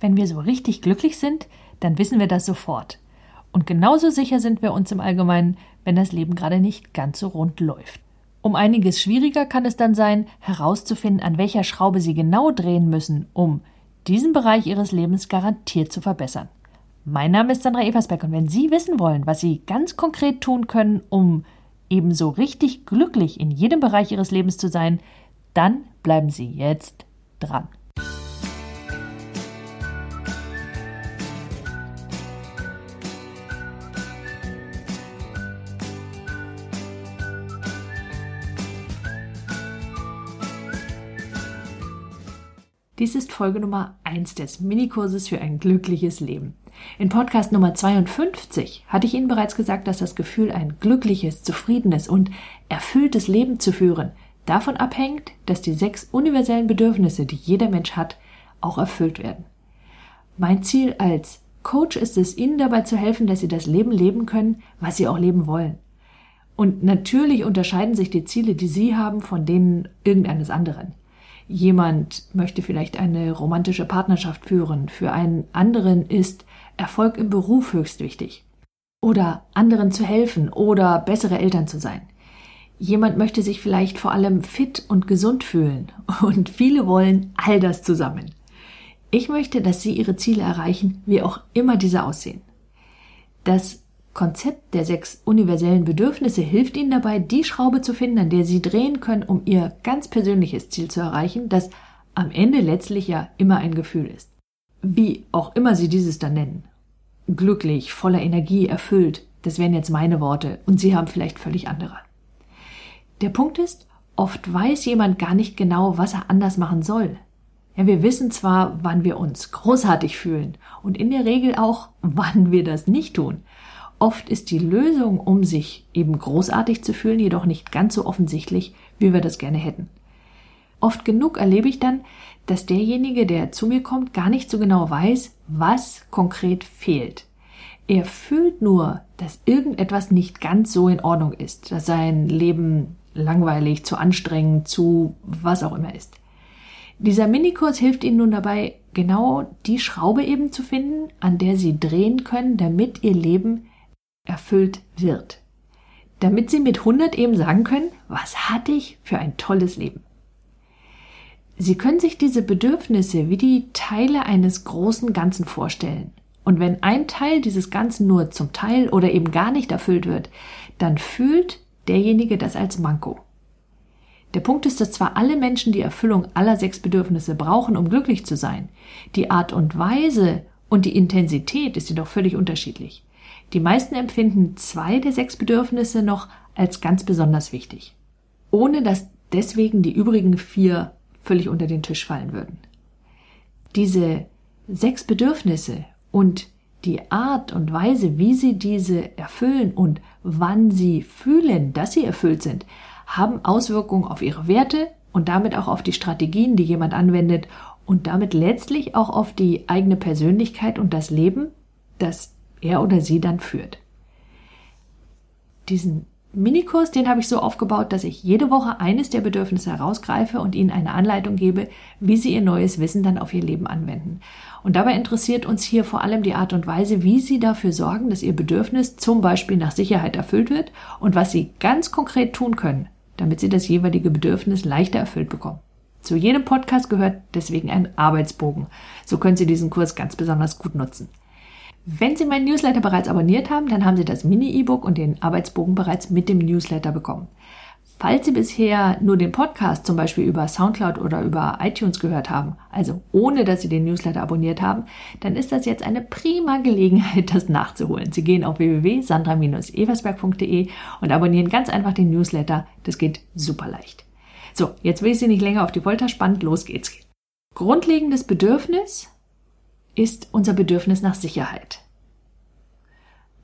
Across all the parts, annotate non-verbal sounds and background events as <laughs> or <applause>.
Wenn wir so richtig glücklich sind, dann wissen wir das sofort. Und genauso sicher sind wir uns im Allgemeinen, wenn das Leben gerade nicht ganz so rund läuft. Um einiges schwieriger kann es dann sein, herauszufinden, an welcher Schraube Sie genau drehen müssen, um diesen Bereich Ihres Lebens garantiert zu verbessern. Mein Name ist Sandra Eversbeck und wenn Sie wissen wollen, was Sie ganz konkret tun können, um ebenso richtig glücklich in jedem Bereich Ihres Lebens zu sein, dann bleiben Sie jetzt dran. Dies ist Folge Nummer 1 des Minikurses für ein glückliches Leben. In Podcast Nummer 52 hatte ich Ihnen bereits gesagt, dass das Gefühl, ein glückliches, zufriedenes und erfülltes Leben zu führen, davon abhängt, dass die sechs universellen Bedürfnisse, die jeder Mensch hat, auch erfüllt werden. Mein Ziel als Coach ist es, Ihnen dabei zu helfen, dass Sie das Leben leben können, was Sie auch leben wollen. Und natürlich unterscheiden sich die Ziele, die Sie haben, von denen irgendeines anderen. Jemand möchte vielleicht eine romantische Partnerschaft führen, für einen anderen ist Erfolg im Beruf höchst wichtig. Oder anderen zu helfen oder bessere Eltern zu sein. Jemand möchte sich vielleicht vor allem fit und gesund fühlen <laughs> und viele wollen all das zusammen. Ich möchte, dass Sie Ihre Ziele erreichen, wie auch immer diese aussehen. Das Konzept der sechs universellen Bedürfnisse hilft Ihnen dabei, die Schraube zu finden, an der Sie drehen können, um Ihr ganz persönliches Ziel zu erreichen, das am Ende letztlich ja immer ein Gefühl ist. Wie auch immer Sie dieses dann nennen. Glücklich, voller Energie, erfüllt, das wären jetzt meine Worte und Sie haben vielleicht völlig andere. Der Punkt ist, oft weiß jemand gar nicht genau, was er anders machen soll. Ja, wir wissen zwar, wann wir uns großartig fühlen und in der Regel auch, wann wir das nicht tun. Oft ist die Lösung, um sich eben großartig zu fühlen, jedoch nicht ganz so offensichtlich, wie wir das gerne hätten. Oft genug erlebe ich dann, dass derjenige, der zu mir kommt, gar nicht so genau weiß, was konkret fehlt. Er fühlt nur, dass irgendetwas nicht ganz so in Ordnung ist, dass sein Leben langweilig, zu anstrengend, zu was auch immer ist. Dieser Minikurs hilft Ihnen nun dabei, genau die Schraube eben zu finden, an der Sie drehen können, damit Ihr Leben erfüllt wird. Damit Sie mit 100 eben sagen können, was hatte ich für ein tolles Leben. Sie können sich diese Bedürfnisse wie die Teile eines großen Ganzen vorstellen. Und wenn ein Teil dieses Ganzen nur zum Teil oder eben gar nicht erfüllt wird, dann fühlt derjenige das als Manko. Der Punkt ist, dass zwar alle Menschen die Erfüllung aller sechs Bedürfnisse brauchen, um glücklich zu sein, die Art und Weise und die Intensität ist jedoch völlig unterschiedlich. Die meisten empfinden zwei der sechs Bedürfnisse noch als ganz besonders wichtig, ohne dass deswegen die übrigen vier völlig unter den Tisch fallen würden. Diese sechs Bedürfnisse und die Art und Weise, wie sie diese erfüllen und wann sie fühlen, dass sie erfüllt sind, haben Auswirkungen auf ihre Werte und damit auch auf die Strategien, die jemand anwendet und damit letztlich auch auf die eigene Persönlichkeit und das Leben, das er oder sie dann führt. Diesen Minikurs, den habe ich so aufgebaut, dass ich jede Woche eines der Bedürfnisse herausgreife und Ihnen eine Anleitung gebe, wie Sie Ihr neues Wissen dann auf Ihr Leben anwenden. Und dabei interessiert uns hier vor allem die Art und Weise, wie Sie dafür sorgen, dass Ihr Bedürfnis zum Beispiel nach Sicherheit erfüllt wird und was Sie ganz konkret tun können, damit Sie das jeweilige Bedürfnis leichter erfüllt bekommen. Zu jedem Podcast gehört deswegen ein Arbeitsbogen. So können Sie diesen Kurs ganz besonders gut nutzen. Wenn Sie meinen Newsletter bereits abonniert haben, dann haben Sie das Mini-E-Book und den Arbeitsbogen bereits mit dem Newsletter bekommen. Falls Sie bisher nur den Podcast zum Beispiel über Soundcloud oder über iTunes gehört haben, also ohne dass Sie den Newsletter abonniert haben, dann ist das jetzt eine prima Gelegenheit, das nachzuholen. Sie gehen auf www.sandra-eversberg.de und abonnieren ganz einfach den Newsletter. Das geht super leicht. So, jetzt will ich Sie nicht länger auf die Folter spannen. Los geht's. Grundlegendes Bedürfnis ist unser Bedürfnis nach Sicherheit.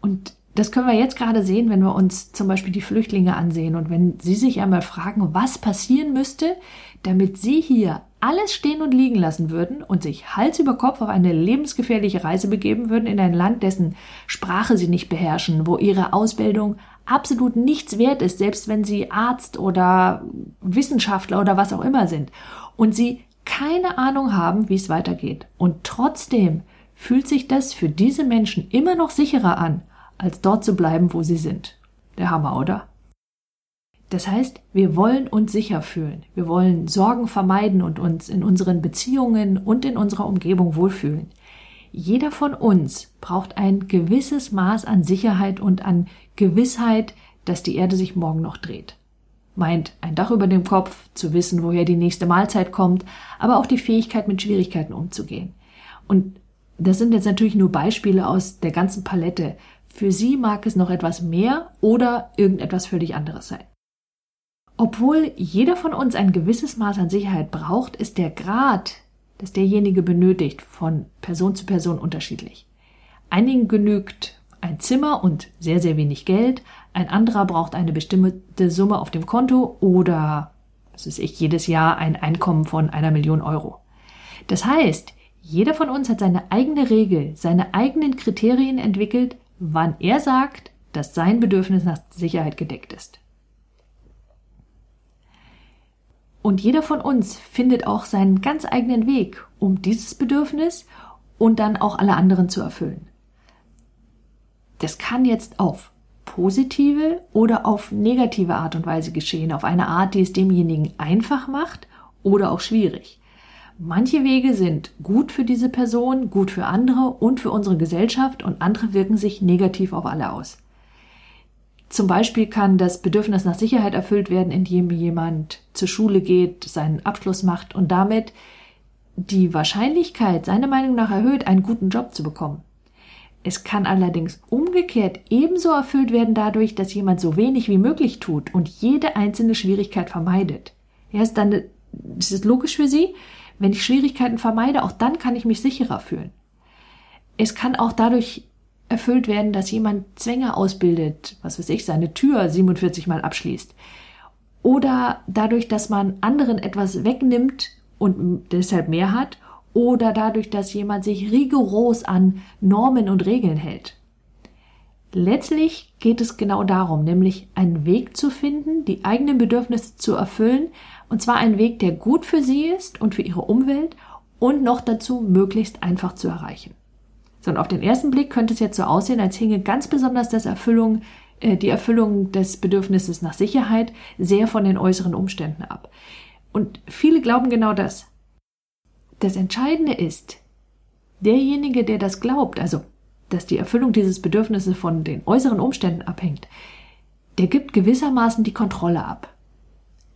Und das können wir jetzt gerade sehen, wenn wir uns zum Beispiel die Flüchtlinge ansehen und wenn Sie sich einmal fragen, was passieren müsste, damit Sie hier alles stehen und liegen lassen würden und sich Hals über Kopf auf eine lebensgefährliche Reise begeben würden in ein Land, dessen Sprache Sie nicht beherrschen, wo Ihre Ausbildung absolut nichts wert ist, selbst wenn Sie Arzt oder Wissenschaftler oder was auch immer sind und Sie keine Ahnung haben, wie es weitergeht. Und trotzdem fühlt sich das für diese Menschen immer noch sicherer an, als dort zu bleiben, wo sie sind. Der Hammer, oder? Das heißt, wir wollen uns sicher fühlen. Wir wollen Sorgen vermeiden und uns in unseren Beziehungen und in unserer Umgebung wohlfühlen. Jeder von uns braucht ein gewisses Maß an Sicherheit und an Gewissheit, dass die Erde sich morgen noch dreht. Meint ein Dach über dem Kopf, zu wissen, woher die nächste Mahlzeit kommt, aber auch die Fähigkeit, mit Schwierigkeiten umzugehen. Und das sind jetzt natürlich nur Beispiele aus der ganzen Palette. Für Sie mag es noch etwas mehr oder irgendetwas völlig anderes sein. Obwohl jeder von uns ein gewisses Maß an Sicherheit braucht, ist der Grad, das derjenige benötigt, von Person zu Person unterschiedlich. Einigen genügt ein Zimmer und sehr, sehr wenig Geld, ein anderer braucht eine bestimmte Summe auf dem Konto oder, was ist ich, jedes Jahr ein Einkommen von einer Million Euro. Das heißt, jeder von uns hat seine eigene Regel, seine eigenen Kriterien entwickelt, wann er sagt, dass sein Bedürfnis nach Sicherheit gedeckt ist. Und jeder von uns findet auch seinen ganz eigenen Weg, um dieses Bedürfnis und dann auch alle anderen zu erfüllen. Das kann jetzt auf positive oder auf negative Art und Weise geschehen, auf eine Art, die es demjenigen einfach macht oder auch schwierig. Manche Wege sind gut für diese Person, gut für andere und für unsere Gesellschaft und andere wirken sich negativ auf alle aus. Zum Beispiel kann das Bedürfnis nach Sicherheit erfüllt werden, indem jemand zur Schule geht, seinen Abschluss macht und damit die Wahrscheinlichkeit, seiner Meinung nach erhöht, einen guten Job zu bekommen. Es kann allerdings umgekehrt ebenso erfüllt werden dadurch, dass jemand so wenig wie möglich tut und jede einzelne Schwierigkeit vermeidet. Ist dann, ist es logisch für Sie? Wenn ich Schwierigkeiten vermeide, auch dann kann ich mich sicherer fühlen. Es kann auch dadurch erfüllt werden, dass jemand Zwänge ausbildet, was weiß ich, seine Tür 47 Mal abschließt. Oder dadurch, dass man anderen etwas wegnimmt und deshalb mehr hat oder dadurch, dass jemand sich rigoros an Normen und Regeln hält. Letztlich geht es genau darum, nämlich einen Weg zu finden, die eigenen Bedürfnisse zu erfüllen, und zwar einen Weg, der gut für sie ist und für ihre Umwelt und noch dazu möglichst einfach zu erreichen. So, und auf den ersten Blick könnte es jetzt so aussehen, als hinge ganz besonders das Erfüllung, äh, die Erfüllung des Bedürfnisses nach Sicherheit sehr von den äußeren Umständen ab. Und viele glauben genau das. Das Entscheidende ist, derjenige, der das glaubt, also dass die Erfüllung dieses Bedürfnisses von den äußeren Umständen abhängt, der gibt gewissermaßen die Kontrolle ab.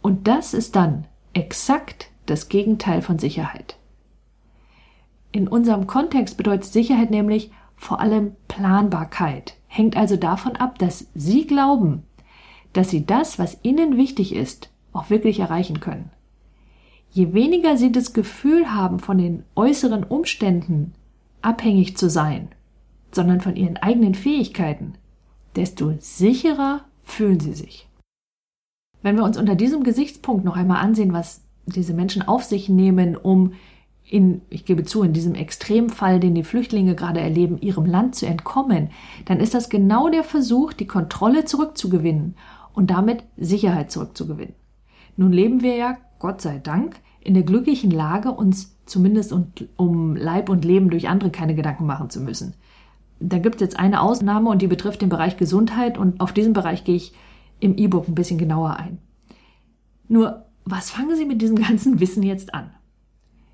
Und das ist dann exakt das Gegenteil von Sicherheit. In unserem Kontext bedeutet Sicherheit nämlich vor allem Planbarkeit, hängt also davon ab, dass Sie glauben, dass Sie das, was Ihnen wichtig ist, auch wirklich erreichen können. Je weniger sie das Gefühl haben, von den äußeren Umständen abhängig zu sein, sondern von ihren eigenen Fähigkeiten, desto sicherer fühlen sie sich. Wenn wir uns unter diesem Gesichtspunkt noch einmal ansehen, was diese Menschen auf sich nehmen, um in, ich gebe zu, in diesem Extremfall, den die Flüchtlinge gerade erleben, ihrem Land zu entkommen, dann ist das genau der Versuch, die Kontrolle zurückzugewinnen und damit Sicherheit zurückzugewinnen. Nun leben wir ja, Gott sei Dank, in der glücklichen Lage, uns zumindest um Leib und Leben durch andere keine Gedanken machen zu müssen. Da gibt es jetzt eine Ausnahme und die betrifft den Bereich Gesundheit und auf diesen Bereich gehe ich im E-Book ein bisschen genauer ein. Nur, was fangen Sie mit diesem <laughs> ganzen Wissen jetzt an?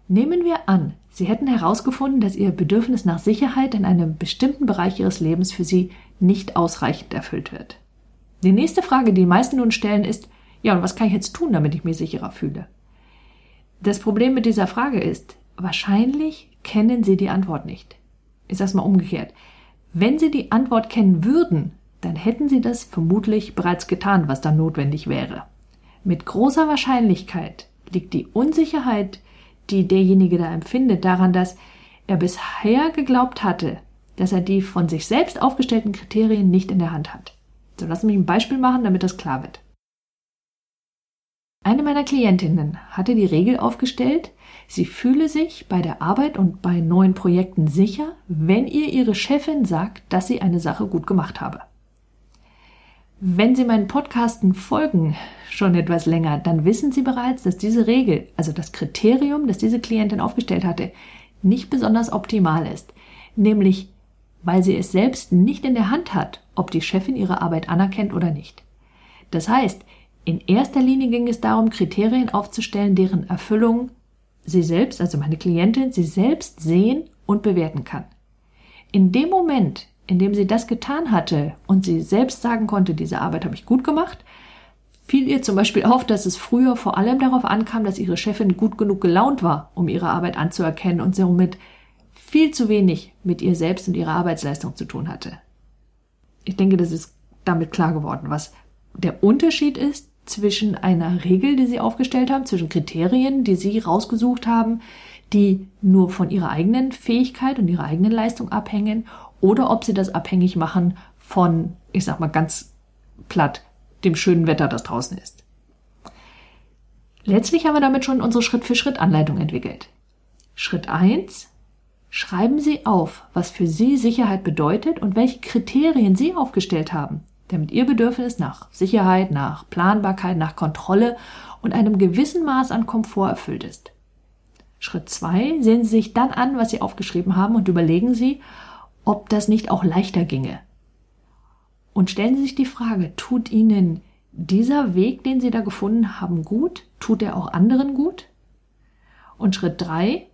Nehmen wir an, Sie hätten herausgefunden, dass Ihr Bedürfnis nach Sicherheit in einem bestimmten Bereich Ihres Lebens für Sie nicht ausreichend erfüllt wird. Die nächste Frage, die die meisten nun stellen, ist, ja, und was kann ich jetzt tun, damit ich mich sicherer fühle? Das Problem mit dieser Frage ist, wahrscheinlich kennen Sie die Antwort nicht. Ich sag's mal umgekehrt. Wenn Sie die Antwort kennen würden, dann hätten Sie das vermutlich bereits getan, was dann notwendig wäre. Mit großer Wahrscheinlichkeit liegt die Unsicherheit, die derjenige da empfindet, daran, dass er bisher geglaubt hatte, dass er die von sich selbst aufgestellten Kriterien nicht in der Hand hat. So, lassen mich ein Beispiel machen, damit das klar wird. Eine meiner Klientinnen hatte die Regel aufgestellt, sie fühle sich bei der Arbeit und bei neuen Projekten sicher, wenn ihr ihre Chefin sagt, dass sie eine Sache gut gemacht habe. Wenn Sie meinen Podcasten folgen schon etwas länger, dann wissen Sie bereits, dass diese Regel, also das Kriterium, das diese Klientin aufgestellt hatte, nicht besonders optimal ist. Nämlich, weil sie es selbst nicht in der Hand hat, ob die Chefin ihre Arbeit anerkennt oder nicht. Das heißt, in erster Linie ging es darum, Kriterien aufzustellen, deren Erfüllung sie selbst, also meine Klientin, sie selbst sehen und bewerten kann. In dem Moment, in dem sie das getan hatte und sie selbst sagen konnte, diese Arbeit habe ich gut gemacht, fiel ihr zum Beispiel auf, dass es früher vor allem darauf ankam, dass ihre Chefin gut genug gelaunt war, um ihre Arbeit anzuerkennen und somit viel zu wenig mit ihr selbst und ihrer Arbeitsleistung zu tun hatte. Ich denke, das ist damit klar geworden, was der Unterschied ist zwischen einer Regel, die sie aufgestellt haben, zwischen Kriterien, die sie rausgesucht haben, die nur von ihrer eigenen Fähigkeit und ihrer eigenen Leistung abhängen oder ob sie das abhängig machen von, ich sag mal ganz platt, dem schönen Wetter, das draußen ist. Letztlich haben wir damit schon unsere Schritt-für-Schritt-Anleitung entwickelt. Schritt eins: Schreiben Sie auf, was für Sie Sicherheit bedeutet und welche Kriterien Sie aufgestellt haben, damit Ihr Bedürfnis nach Sicherheit, nach Planbarkeit, nach Kontrolle und einem gewissen Maß an Komfort erfüllt ist. Schritt zwei: Sehen Sie sich dann an, was Sie aufgeschrieben haben und überlegen Sie, ob das nicht auch leichter ginge. Und stellen Sie sich die Frage, tut Ihnen dieser Weg, den Sie da gefunden haben, gut? Tut er auch anderen gut? Und Schritt drei,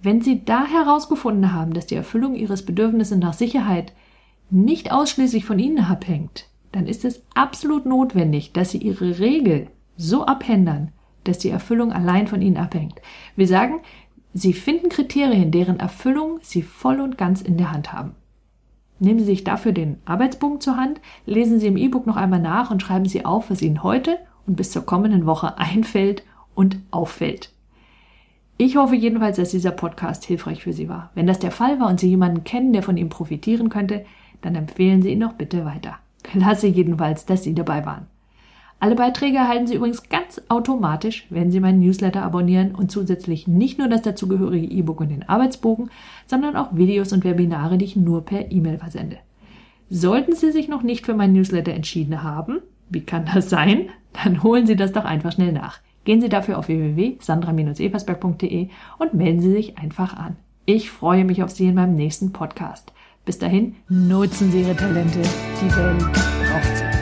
wenn Sie da herausgefunden haben, dass die Erfüllung Ihres Bedürfnisses nach Sicherheit nicht ausschließlich von Ihnen abhängt, dann ist es absolut notwendig, dass Sie Ihre Regel so abändern, dass die Erfüllung allein von Ihnen abhängt. Wir sagen, Sie finden Kriterien, deren Erfüllung Sie voll und ganz in der Hand haben. Nehmen Sie sich dafür den Arbeitsbogen zur Hand, lesen Sie im E-Book noch einmal nach und schreiben Sie auf, was Ihnen heute und bis zur kommenden Woche einfällt und auffällt. Ich hoffe jedenfalls, dass dieser Podcast hilfreich für Sie war. Wenn das der Fall war und Sie jemanden kennen, der von ihm profitieren könnte, dann empfehlen Sie ihn doch bitte weiter. Klasse jedenfalls, dass Sie dabei waren. Alle Beiträge erhalten Sie übrigens ganz automatisch, wenn Sie meinen Newsletter abonnieren und zusätzlich nicht nur das dazugehörige E-Book und den Arbeitsbogen, sondern auch Videos und Webinare, die ich nur per E-Mail versende. Sollten Sie sich noch nicht für meinen Newsletter entschieden haben, wie kann das sein? Dann holen Sie das doch einfach schnell nach. Gehen Sie dafür auf www.sandra-eversberg.de und melden Sie sich einfach an. Ich freue mich auf Sie in meinem nächsten Podcast. Bis dahin, nutzen Sie Ihre Talente. Die Welt braucht sie.